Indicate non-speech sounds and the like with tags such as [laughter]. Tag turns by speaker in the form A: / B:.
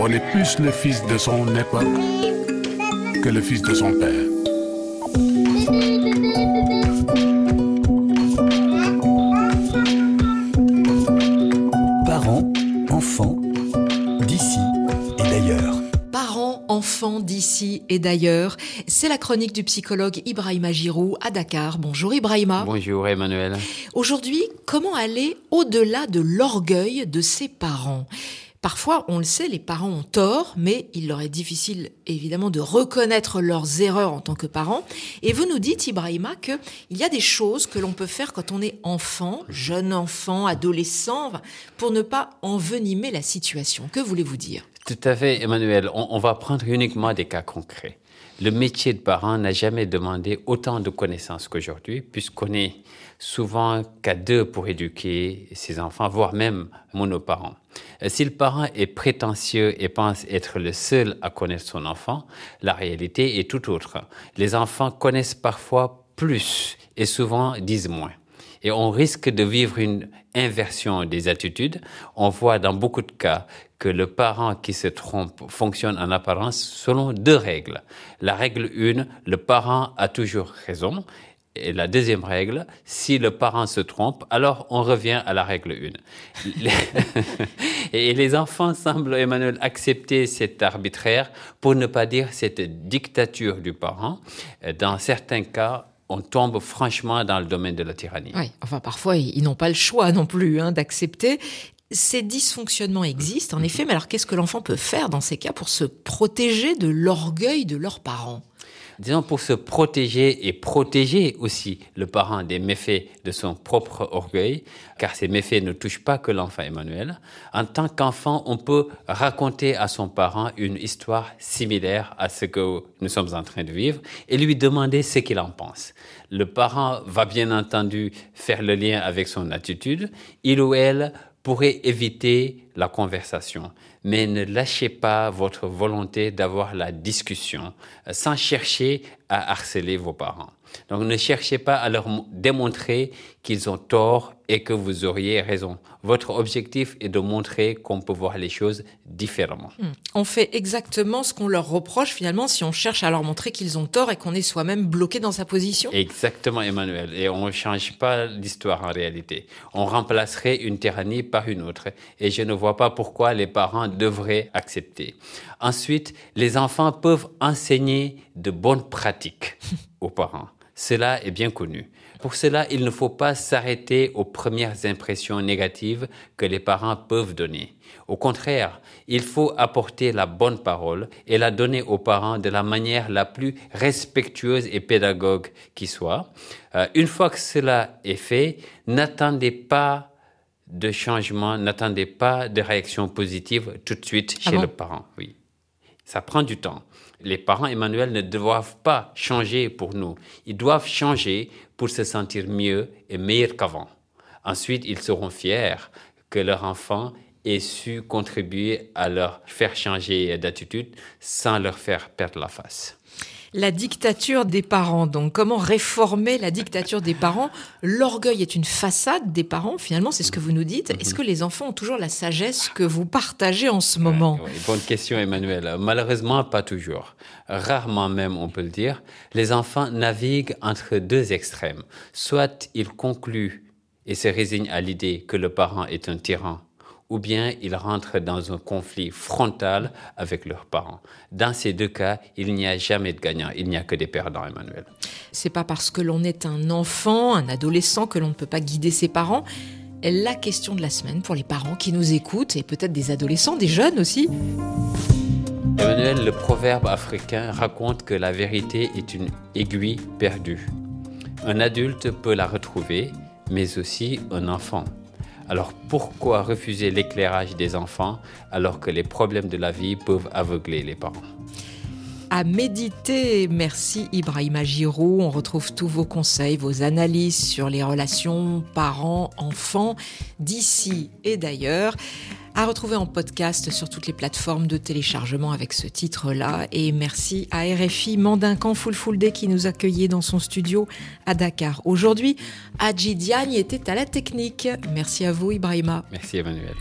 A: On est plus le fils de son époque que le fils de son père.
B: Parents, enfants, d'ici et d'ailleurs.
C: Parents, enfants d'ici et d'ailleurs, c'est la chronique du psychologue Ibrahima Giroud à Dakar. Bonjour Ibrahima.
D: Bonjour Emmanuel.
C: Aujourd'hui, comment aller au-delà de l'orgueil de ses parents? Parfois, on le sait, les parents ont tort, mais il leur est difficile évidemment de reconnaître leurs erreurs en tant que parents. Et vous nous dites, Ibrahima, qu'il y a des choses que l'on peut faire quand on est enfant, jeune enfant, adolescent, pour ne pas envenimer la situation. Que voulez-vous dire?
D: Tout à fait, Emmanuel. On, on va prendre uniquement des cas concrets. Le métier de parent n'a jamais demandé autant de connaissances qu'aujourd'hui, puisqu'on est souvent qu'à deux pour éduquer ses enfants, voire même monoparents. Si le parent est prétentieux et pense être le seul à connaître son enfant, la réalité est tout autre. Les enfants connaissent parfois plus et souvent disent moins. Et on risque de vivre une inversion des attitudes. On voit dans beaucoup de cas que le parent qui se trompe fonctionne en apparence selon deux règles. La règle 1, le parent a toujours raison. Et la deuxième règle, si le parent se trompe, alors on revient à la règle 1. [laughs] et les enfants semblent, Emmanuel, accepter cet arbitraire, pour ne pas dire cette dictature du parent. Dans certains cas, on tombe franchement dans le domaine de la tyrannie.
C: Oui, enfin parfois ils n'ont pas le choix non plus hein, d'accepter. Ces dysfonctionnements existent en effet, mais alors qu'est-ce que l'enfant peut faire dans ces cas pour se protéger de l'orgueil de leurs parents?
D: Disons, pour se protéger et protéger aussi le parent des méfaits de son propre orgueil, car ces méfaits ne touchent pas que l'enfant Emmanuel. En tant qu'enfant, on peut raconter à son parent une histoire similaire à ce que nous sommes en train de vivre et lui demander ce qu'il en pense. Le parent va bien entendu faire le lien avec son attitude. Il ou elle pourrait éviter la conversation. Mais ne lâchez pas votre volonté d'avoir la discussion euh, sans chercher à harceler vos parents. Donc ne cherchez pas à leur démontrer qu'ils ont tort et que vous auriez raison. Votre objectif est de montrer qu'on peut voir les choses différemment.
C: Hmm. On fait exactement ce qu'on leur reproche finalement si on cherche à leur montrer qu'ils ont tort et qu'on est soi-même bloqué dans sa position.
D: Exactement Emmanuel. Et on ne change pas l'histoire en réalité. On remplacerait une tyrannie par une autre. Et je ne vois pas pourquoi les parents devraient accepter. Ensuite, les enfants peuvent enseigner de bonnes pratiques [laughs] aux parents. Cela est bien connu. Pour cela, il ne faut pas s'arrêter aux premières impressions négatives que les parents peuvent donner. Au contraire, il faut apporter la bonne parole et la donner aux parents de la manière la plus respectueuse et pédagogue qui soit. Euh, une fois que cela est fait, n'attendez pas de changement, n'attendez pas de réaction positive tout de suite ah chez le parent. Oui. Ça prend du temps. Les parents, Emmanuel, ne doivent pas changer pour nous. Ils doivent changer pour se sentir mieux et meilleur qu'avant. Ensuite, ils seront fiers que leur enfant ait su contribuer à leur faire changer d'attitude sans leur faire perdre la face
C: la dictature des parents. Donc, comment réformer la dictature des parents? L'orgueil est une façade des parents, finalement, c'est ce que vous nous dites. Est-ce mhm. que les enfants ont toujours la sagesse que vous partagez en ce moment?
D: Bonne question, Emmanuel. Malheureusement, pas toujours. Rarement même, on peut le dire. Les enfants naviguent entre deux extrêmes. Soit ils concluent et se résignent à l'idée que le parent est un tyran ou bien ils rentrent dans un conflit frontal avec leurs parents. Dans ces deux cas, il n'y a jamais de gagnant, il n'y a que des perdants, Emmanuel.
C: C'est pas parce que l'on est un enfant, un adolescent, que l'on ne peut pas guider ses parents. La question de la semaine pour les parents qui nous écoutent et peut-être des adolescents, des jeunes aussi.
D: Emmanuel, le proverbe africain raconte que la vérité est une aiguille perdue. Un adulte peut la retrouver, mais aussi un enfant. Alors pourquoi refuser l'éclairage des enfants alors que les problèmes de la vie peuvent aveugler les parents?
C: À méditer. Merci Ibrahima Giroud. On retrouve tous vos conseils, vos analyses sur les relations parents-enfants d'ici et d'ailleurs à retrouver en podcast sur toutes les plateformes de téléchargement avec ce titre-là. Et merci à RFI Mandincan Day qui nous accueillait dans son studio à Dakar. Aujourd'hui, Adji Diagne était à la technique. Merci à vous, Ibrahima.
D: Merci, Emmanuel.